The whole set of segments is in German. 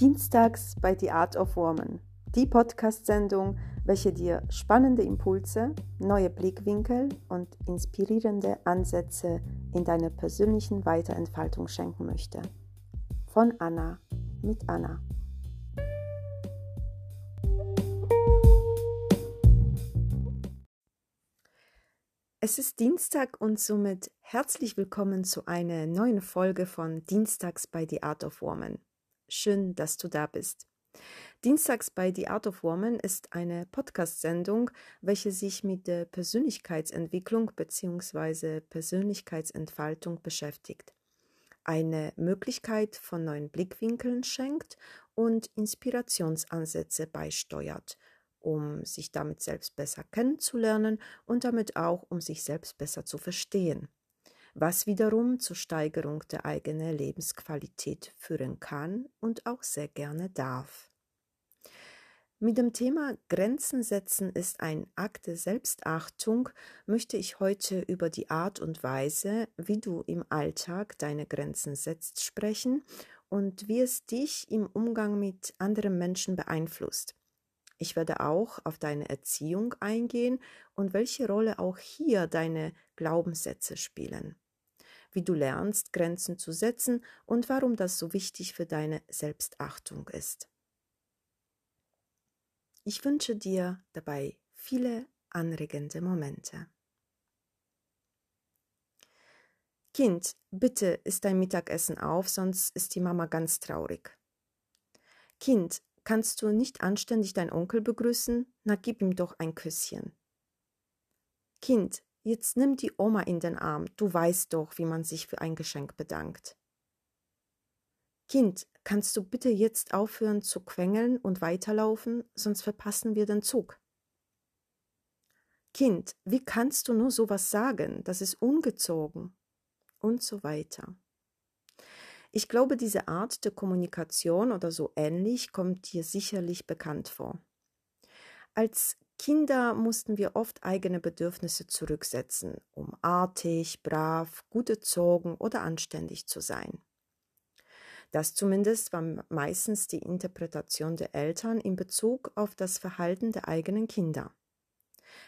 Dienstags bei The Art of Woman, die Podcast-Sendung, welche dir spannende Impulse, neue Blickwinkel und inspirierende Ansätze in deiner persönlichen Weiterentfaltung schenken möchte. Von Anna mit Anna. Es ist Dienstag und somit herzlich willkommen zu einer neuen Folge von Dienstags bei The Art of Woman. Schön, dass du da bist. Dienstags bei The Art of Woman ist eine Podcast-Sendung, welche sich mit der Persönlichkeitsentwicklung bzw. Persönlichkeitsentfaltung beschäftigt. Eine Möglichkeit von neuen Blickwinkeln schenkt und Inspirationsansätze beisteuert, um sich damit selbst besser kennenzulernen und damit auch um sich selbst besser zu verstehen was wiederum zur Steigerung der eigenen Lebensqualität führen kann und auch sehr gerne darf. Mit dem Thema Grenzen setzen ist ein Akt der Selbstachtung möchte ich heute über die Art und Weise, wie du im Alltag deine Grenzen setzt, sprechen und wie es dich im Umgang mit anderen Menschen beeinflusst. Ich werde auch auf deine Erziehung eingehen und welche Rolle auch hier deine Glaubenssätze spielen. Wie du lernst, Grenzen zu setzen und warum das so wichtig für deine Selbstachtung ist. Ich wünsche dir dabei viele anregende Momente. Kind, bitte isst dein Mittagessen auf, sonst ist die Mama ganz traurig. Kind, Kannst du nicht anständig deinen Onkel begrüßen? Na, gib ihm doch ein Küsschen. Kind, jetzt nimm die Oma in den Arm, du weißt doch, wie man sich für ein Geschenk bedankt. Kind, kannst du bitte jetzt aufhören zu quengeln und weiterlaufen, sonst verpassen wir den Zug. Kind, wie kannst du nur sowas sagen? Das ist ungezogen. Und so weiter. Ich glaube, diese Art der Kommunikation oder so ähnlich kommt dir sicherlich bekannt vor. Als Kinder mussten wir oft eigene Bedürfnisse zurücksetzen, um artig, brav, gut erzogen oder anständig zu sein. Das zumindest war meistens die Interpretation der Eltern in Bezug auf das Verhalten der eigenen Kinder.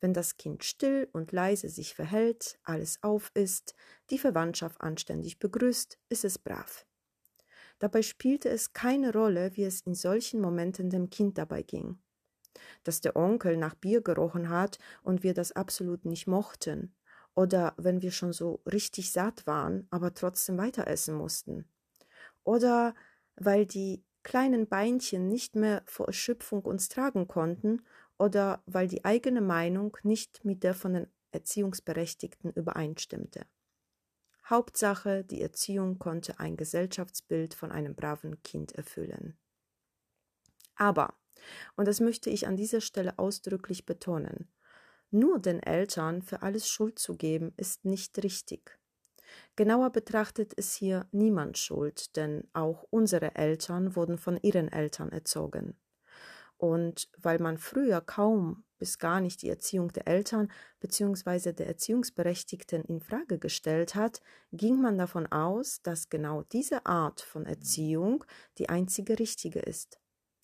Wenn das Kind still und leise sich verhält, alles auf ist, die Verwandtschaft anständig begrüßt, ist es brav. Dabei spielte es keine Rolle, wie es in solchen Momenten dem Kind dabei ging. Dass der Onkel nach Bier gerochen hat und wir das absolut nicht mochten, oder wenn wir schon so richtig satt waren, aber trotzdem weiter essen mussten. Oder weil die kleinen Beinchen nicht mehr vor Erschöpfung uns tragen konnten oder weil die eigene Meinung nicht mit der von den Erziehungsberechtigten übereinstimmte. Hauptsache, die Erziehung konnte ein Gesellschaftsbild von einem braven Kind erfüllen. Aber, und das möchte ich an dieser Stelle ausdrücklich betonen, nur den Eltern für alles Schuld zu geben, ist nicht richtig. Genauer betrachtet ist hier niemand schuld, denn auch unsere Eltern wurden von ihren Eltern erzogen. Und weil man früher kaum bis gar nicht die Erziehung der Eltern bzw. der Erziehungsberechtigten in Frage gestellt hat, ging man davon aus, dass genau diese Art von Erziehung die einzige richtige ist.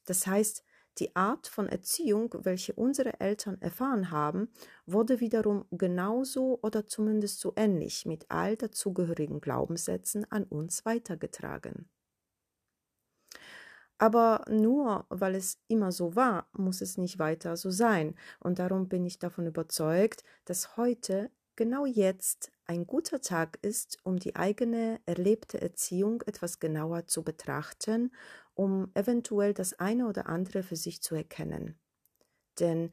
Das heißt, die Art von Erziehung, welche unsere Eltern erfahren haben, wurde wiederum genauso oder zumindest so ähnlich mit all dazugehörigen Glaubenssätzen an uns weitergetragen. Aber nur weil es immer so war, muss es nicht weiter so sein. Und darum bin ich davon überzeugt, dass heute, genau jetzt, ein guter Tag ist, um die eigene erlebte Erziehung etwas genauer zu betrachten, um eventuell das eine oder andere für sich zu erkennen. Denn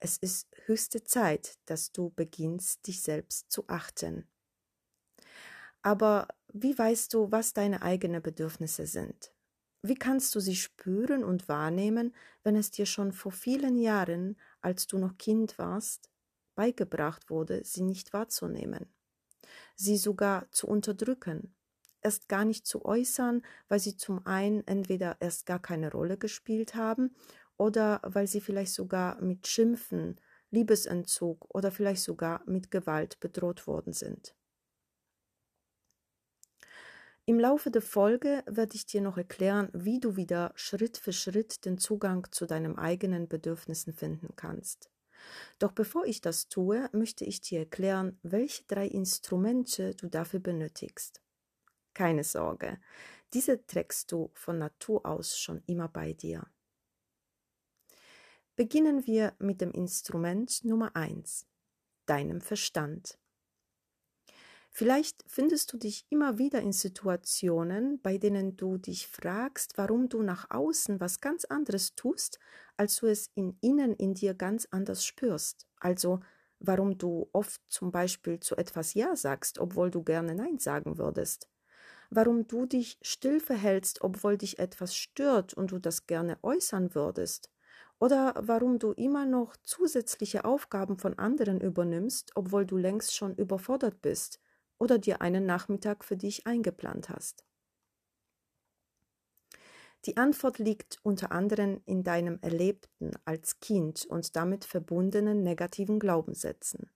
es ist höchste Zeit, dass du beginnst, dich selbst zu achten. Aber wie weißt du, was deine eigenen Bedürfnisse sind? Wie kannst du sie spüren und wahrnehmen, wenn es dir schon vor vielen Jahren, als du noch Kind warst, beigebracht wurde, sie nicht wahrzunehmen, sie sogar zu unterdrücken, erst gar nicht zu äußern, weil sie zum einen entweder erst gar keine Rolle gespielt haben oder weil sie vielleicht sogar mit Schimpfen, Liebesentzug oder vielleicht sogar mit Gewalt bedroht worden sind. Im Laufe der Folge werde ich dir noch erklären, wie du wieder Schritt für Schritt den Zugang zu deinen eigenen Bedürfnissen finden kannst. Doch bevor ich das tue, möchte ich dir erklären, welche drei Instrumente du dafür benötigst. Keine Sorge, diese trägst du von Natur aus schon immer bei dir. Beginnen wir mit dem Instrument Nummer eins, deinem Verstand. Vielleicht findest du dich immer wieder in Situationen, bei denen du dich fragst, warum du nach außen was ganz anderes tust, als du es in innen in dir ganz anders spürst. Also warum du oft zum Beispiel zu etwas Ja sagst, obwohl du gerne Nein sagen würdest. Warum du dich still verhältst, obwohl dich etwas stört und du das gerne äußern würdest. Oder warum du immer noch zusätzliche Aufgaben von anderen übernimmst, obwohl du längst schon überfordert bist oder dir einen Nachmittag für dich eingeplant hast? Die Antwort liegt unter anderem in deinem Erlebten als Kind und damit verbundenen negativen Glaubenssätzen.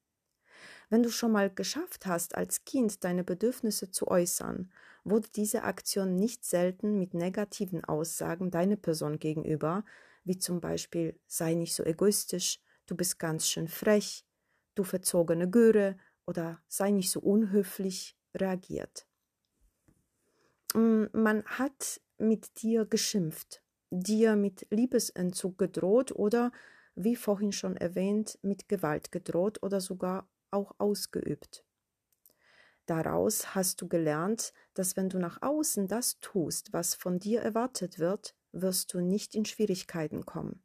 Wenn du schon mal geschafft hast, als Kind deine Bedürfnisse zu äußern, wurde diese Aktion nicht selten mit negativen Aussagen deiner Person gegenüber, wie zum Beispiel sei nicht so egoistisch, du bist ganz schön frech, du verzogene Göre oder sei nicht so unhöflich reagiert. Mm, man hat mit dir geschimpft, dir mit Liebesentzug gedroht oder, wie vorhin schon erwähnt, mit Gewalt gedroht oder sogar auch ausgeübt. Daraus hast du gelernt, dass wenn du nach außen das tust, was von dir erwartet wird, wirst du nicht in Schwierigkeiten kommen.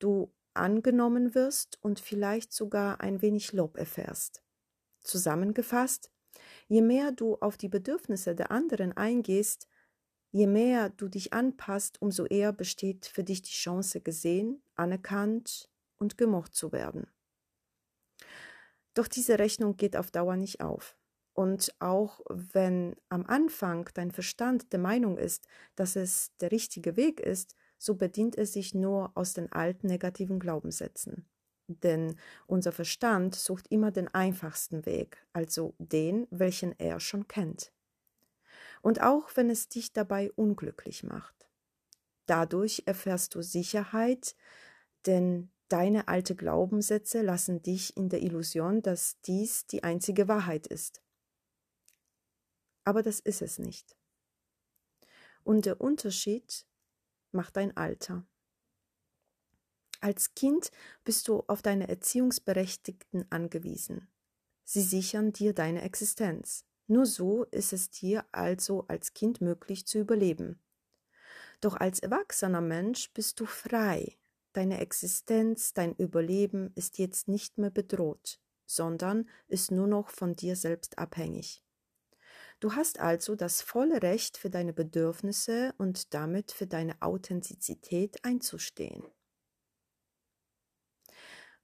Du angenommen wirst und vielleicht sogar ein wenig Lob erfährst. Zusammengefasst, je mehr du auf die Bedürfnisse der anderen eingehst, je mehr du dich anpasst, umso eher besteht für dich die Chance, gesehen, anerkannt und gemocht zu werden. Doch diese Rechnung geht auf Dauer nicht auf. Und auch wenn am Anfang dein Verstand der Meinung ist, dass es der richtige Weg ist, so bedient er sich nur aus den alten negativen Glaubenssätzen. Denn unser Verstand sucht immer den einfachsten Weg, also den, welchen er schon kennt. Und auch wenn es dich dabei unglücklich macht. Dadurch erfährst du Sicherheit, denn deine alte Glaubenssätze lassen dich in der Illusion, dass dies die einzige Wahrheit ist. Aber das ist es nicht. Und der Unterschied macht dein Alter. Als Kind bist du auf deine Erziehungsberechtigten angewiesen. Sie sichern dir deine Existenz. Nur so ist es dir also als Kind möglich zu überleben. Doch als erwachsener Mensch bist du frei. Deine Existenz, dein Überleben ist jetzt nicht mehr bedroht, sondern ist nur noch von dir selbst abhängig. Du hast also das volle Recht für deine Bedürfnisse und damit für deine Authentizität einzustehen.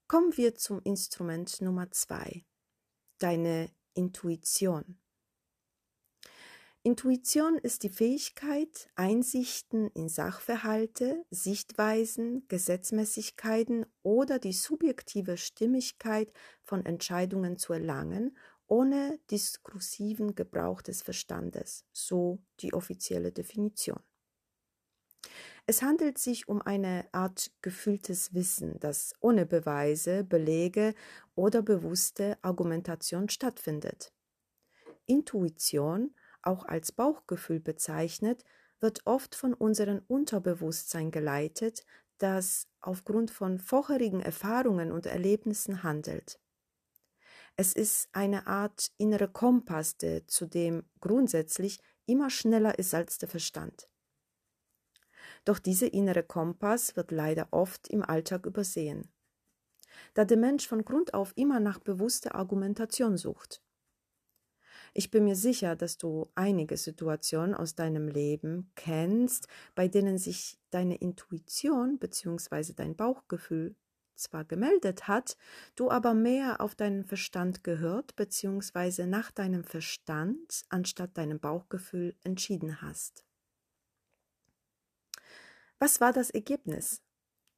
Kommen wir zum Instrument Nummer zwei, deine Intuition. Intuition ist die Fähigkeit, Einsichten in Sachverhalte, Sichtweisen, Gesetzmäßigkeiten oder die subjektive Stimmigkeit von Entscheidungen zu erlangen ohne diskursiven Gebrauch des Verstandes, so die offizielle Definition. Es handelt sich um eine Art gefühltes Wissen, das ohne Beweise, Belege oder bewusste Argumentation stattfindet. Intuition, auch als Bauchgefühl bezeichnet, wird oft von unserem Unterbewusstsein geleitet, das aufgrund von vorherigen Erfahrungen und Erlebnissen handelt. Es ist eine Art innere Kompass, der zudem grundsätzlich immer schneller ist als der Verstand. Doch dieser innere Kompass wird leider oft im Alltag übersehen, da der Mensch von Grund auf immer nach bewusster Argumentation sucht. Ich bin mir sicher, dass du einige Situationen aus deinem Leben kennst, bei denen sich deine Intuition bzw. dein Bauchgefühl zwar gemeldet hat, du aber mehr auf deinen Verstand gehört bzw. nach deinem Verstand anstatt deinem Bauchgefühl entschieden hast. Was war das Ergebnis?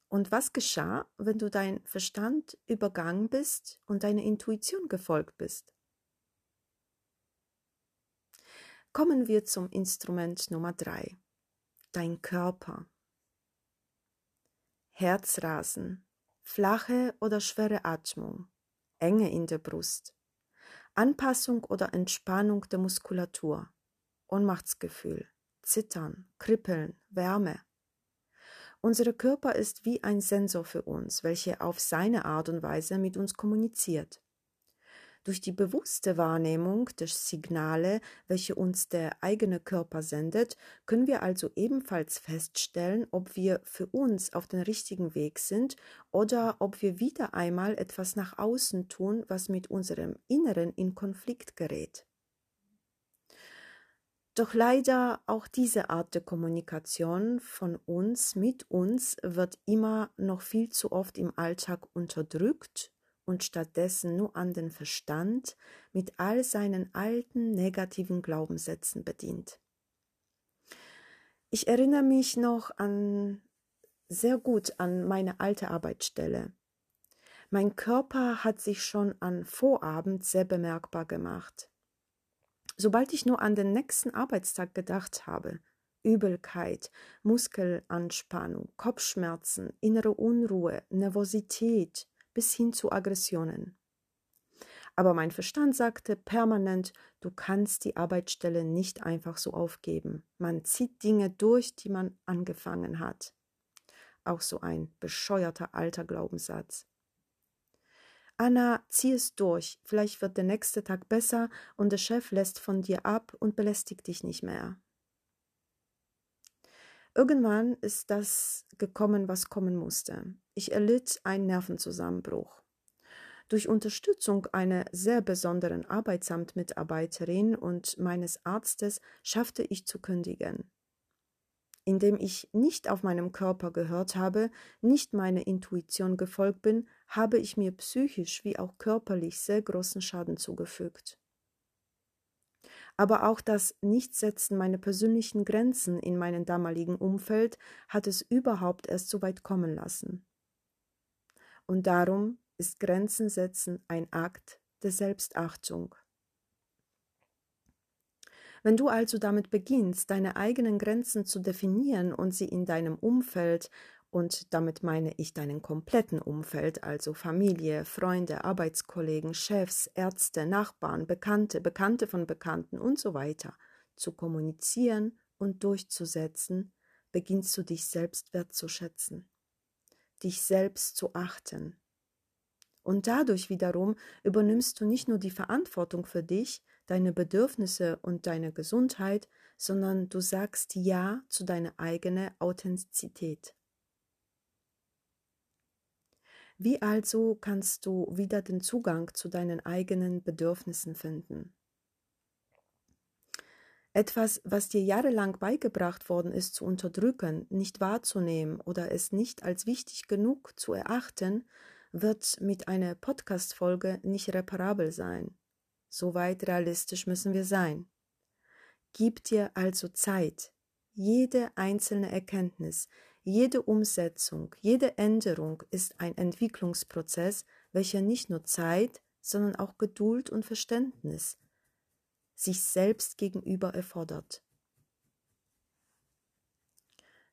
Und was geschah, wenn du dein Verstand übergangen bist und deiner Intuition gefolgt bist? Kommen wir zum Instrument Nummer drei. Dein Körper. Herzrasen, flache oder schwere Atmung, Enge in der Brust, Anpassung oder Entspannung der Muskulatur, Ohnmachtsgefühl, Zittern, Kribbeln, Wärme. Unser Körper ist wie ein Sensor für uns, welcher auf seine Art und Weise mit uns kommuniziert. Durch die bewusste Wahrnehmung der Signale, welche uns der eigene Körper sendet, können wir also ebenfalls feststellen, ob wir für uns auf dem richtigen Weg sind oder ob wir wieder einmal etwas nach außen tun, was mit unserem Inneren in Konflikt gerät. Doch leider auch diese Art der Kommunikation von uns mit uns wird immer noch viel zu oft im Alltag unterdrückt und stattdessen nur an den Verstand mit all seinen alten negativen Glaubenssätzen bedient. Ich erinnere mich noch an sehr gut an meine alte Arbeitsstelle. Mein Körper hat sich schon an Vorabend sehr bemerkbar gemacht. Sobald ich nur an den nächsten Arbeitstag gedacht habe, Übelkeit, Muskelanspannung, Kopfschmerzen, innere Unruhe, Nervosität, bis hin zu Aggressionen. Aber mein Verstand sagte permanent, du kannst die Arbeitsstelle nicht einfach so aufgeben. Man zieht Dinge durch, die man angefangen hat. Auch so ein bescheuerter alter Glaubenssatz. Anna, zieh es durch, vielleicht wird der nächste Tag besser und der Chef lässt von dir ab und belästigt dich nicht mehr. Irgendwann ist das gekommen, was kommen musste. Ich erlitt einen Nervenzusammenbruch. Durch Unterstützung einer sehr besonderen Arbeitsamtmitarbeiterin und meines Arztes schaffte ich zu kündigen. Indem ich nicht auf meinem Körper gehört habe, nicht meiner Intuition gefolgt bin, habe ich mir psychisch wie auch körperlich sehr großen Schaden zugefügt aber auch das Nichtsetzen meiner persönlichen Grenzen in meinem damaligen Umfeld hat es überhaupt erst so weit kommen lassen. Und darum ist Grenzen setzen ein Akt der Selbstachtung. Wenn du also damit beginnst, deine eigenen Grenzen zu definieren und sie in deinem Umfeld und damit meine ich deinen kompletten Umfeld, also Familie, Freunde, Arbeitskollegen, Chefs, Ärzte, Nachbarn, Bekannte, Bekannte von Bekannten und so weiter, zu kommunizieren und durchzusetzen, beginnst du dich selbst wertzuschätzen, dich selbst zu achten. Und dadurch wiederum übernimmst du nicht nur die Verantwortung für dich, deine Bedürfnisse und deine Gesundheit, sondern du sagst Ja zu deiner eigenen Authentizität. Wie also kannst du wieder den Zugang zu deinen eigenen Bedürfnissen finden? Etwas, was dir jahrelang beigebracht worden ist zu unterdrücken, nicht wahrzunehmen oder es nicht als wichtig genug zu erachten, wird mit einer Podcast-Folge nicht reparabel sein. Soweit realistisch müssen wir sein. Gib dir also Zeit. Jede einzelne Erkenntnis, jede Umsetzung, jede Änderung ist ein Entwicklungsprozess, welcher nicht nur Zeit, sondern auch Geduld und Verständnis sich selbst gegenüber erfordert.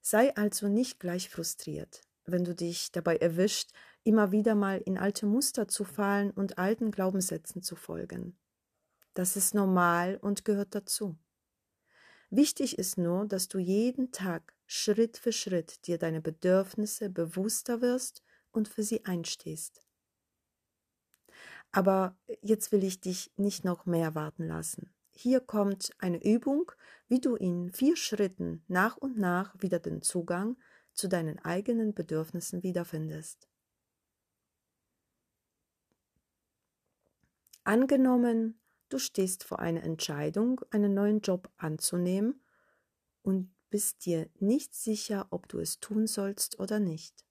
Sei also nicht gleich frustriert, wenn du dich dabei erwischt, immer wieder mal in alte Muster zu fallen und alten Glaubenssätzen zu folgen. Das ist normal und gehört dazu. Wichtig ist nur, dass du jeden Tag Schritt für Schritt dir deine Bedürfnisse bewusster wirst und für sie einstehst. Aber jetzt will ich dich nicht noch mehr warten lassen. Hier kommt eine Übung, wie du in vier Schritten nach und nach wieder den Zugang zu deinen eigenen Bedürfnissen wiederfindest. Angenommen, du stehst vor einer Entscheidung, einen neuen Job anzunehmen und bist dir nicht sicher, ob du es tun sollst oder nicht.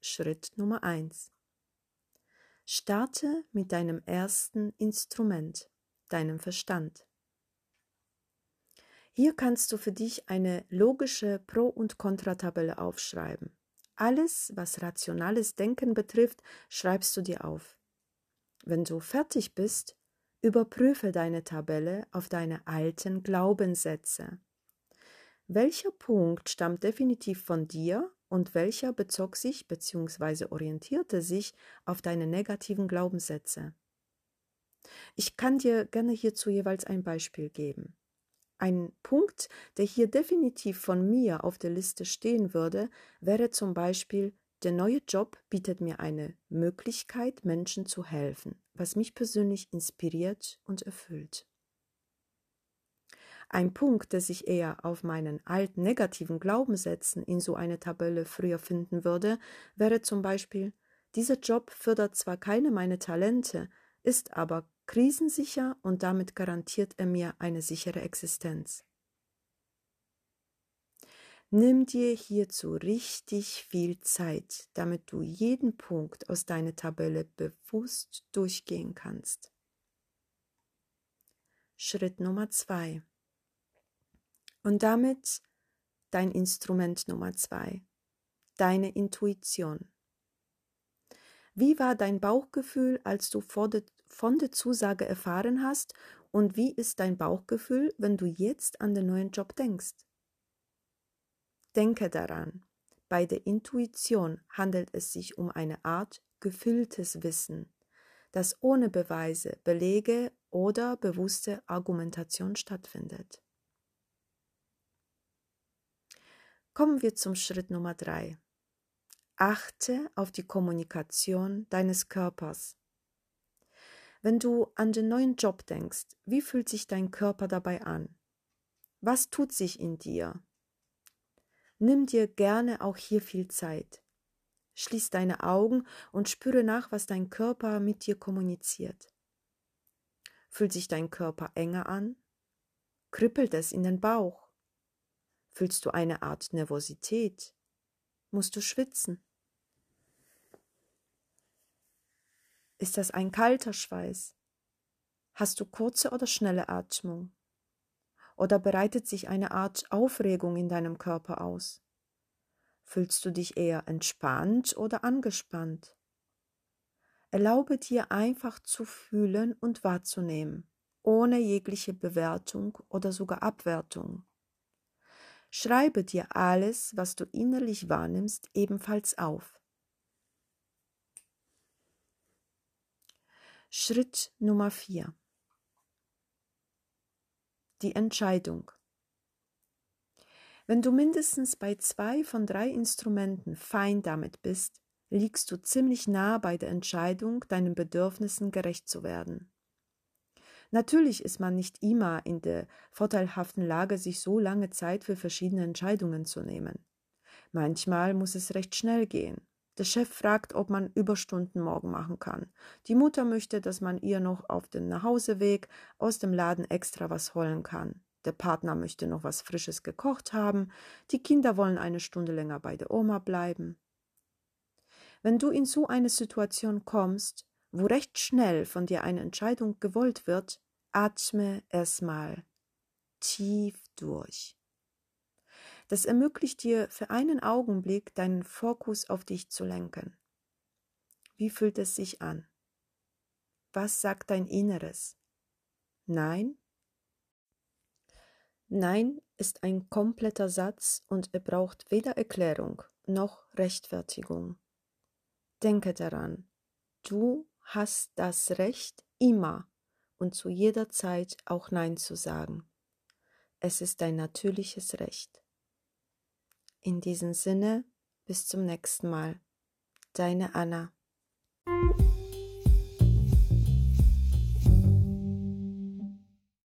Schritt Nummer 1. Starte mit deinem ersten Instrument, deinem Verstand. Hier kannst du für dich eine logische Pro- und Kontratabelle aufschreiben. Alles, was rationales Denken betrifft, schreibst du dir auf. Wenn du fertig bist, Überprüfe deine Tabelle auf deine alten Glaubenssätze. Welcher Punkt stammt definitiv von dir und welcher bezog sich bzw. orientierte sich auf deine negativen Glaubenssätze? Ich kann dir gerne hierzu jeweils ein Beispiel geben. Ein Punkt, der hier definitiv von mir auf der Liste stehen würde, wäre zum Beispiel, der neue Job bietet mir eine Möglichkeit, Menschen zu helfen, was mich persönlich inspiriert und erfüllt. Ein Punkt, der sich eher auf meinen alten negativen Glaubenssätzen in so eine Tabelle früher finden würde, wäre zum Beispiel, dieser Job fördert zwar keine meine Talente, ist aber krisensicher und damit garantiert er mir eine sichere Existenz. Nimm dir hierzu richtig viel Zeit, damit du jeden Punkt aus deiner Tabelle bewusst durchgehen kannst. Schritt Nummer zwei. Und damit dein Instrument Nummer zwei, deine Intuition. Wie war dein Bauchgefühl, als du von der Zusage erfahren hast und wie ist dein Bauchgefühl, wenn du jetzt an den neuen Job denkst? Denke daran, bei der Intuition handelt es sich um eine Art gefühltes Wissen, das ohne Beweise, Belege oder bewusste Argumentation stattfindet. Kommen wir zum Schritt Nummer drei. Achte auf die Kommunikation deines Körpers. Wenn du an den neuen Job denkst, wie fühlt sich dein Körper dabei an? Was tut sich in dir? Nimm dir gerne auch hier viel Zeit. Schließ deine Augen und spüre nach, was dein Körper mit dir kommuniziert. Fühlt sich dein Körper enger an? Kribbelt es in den Bauch? Fühlst du eine Art Nervosität? Musst du schwitzen? Ist das ein kalter Schweiß? Hast du kurze oder schnelle Atmung? Oder bereitet sich eine Art Aufregung in deinem Körper aus? Fühlst du dich eher entspannt oder angespannt? Erlaube dir einfach zu fühlen und wahrzunehmen, ohne jegliche Bewertung oder sogar Abwertung. Schreibe dir alles, was du innerlich wahrnimmst, ebenfalls auf. Schritt Nummer 4 die Entscheidung. Wenn du mindestens bei zwei von drei Instrumenten fein damit bist, liegst du ziemlich nah bei der Entscheidung, deinen Bedürfnissen gerecht zu werden. Natürlich ist man nicht immer in der vorteilhaften Lage, sich so lange Zeit für verschiedene Entscheidungen zu nehmen. Manchmal muss es recht schnell gehen. Der Chef fragt, ob man Überstunden morgen machen kann. Die Mutter möchte, dass man ihr noch auf dem Nachhauseweg aus dem Laden extra was holen kann. Der Partner möchte noch was Frisches gekocht haben. Die Kinder wollen eine Stunde länger bei der Oma bleiben. Wenn du in so eine Situation kommst, wo recht schnell von dir eine Entscheidung gewollt wird, atme erstmal tief durch. Das ermöglicht dir für einen Augenblick deinen Fokus auf dich zu lenken. Wie fühlt es sich an? Was sagt dein Inneres? Nein? Nein ist ein kompletter Satz und er braucht weder Erklärung noch Rechtfertigung. Denke daran, du hast das Recht, immer und zu jeder Zeit auch Nein zu sagen. Es ist dein natürliches Recht. In diesem Sinne, bis zum nächsten Mal. Deine Anna.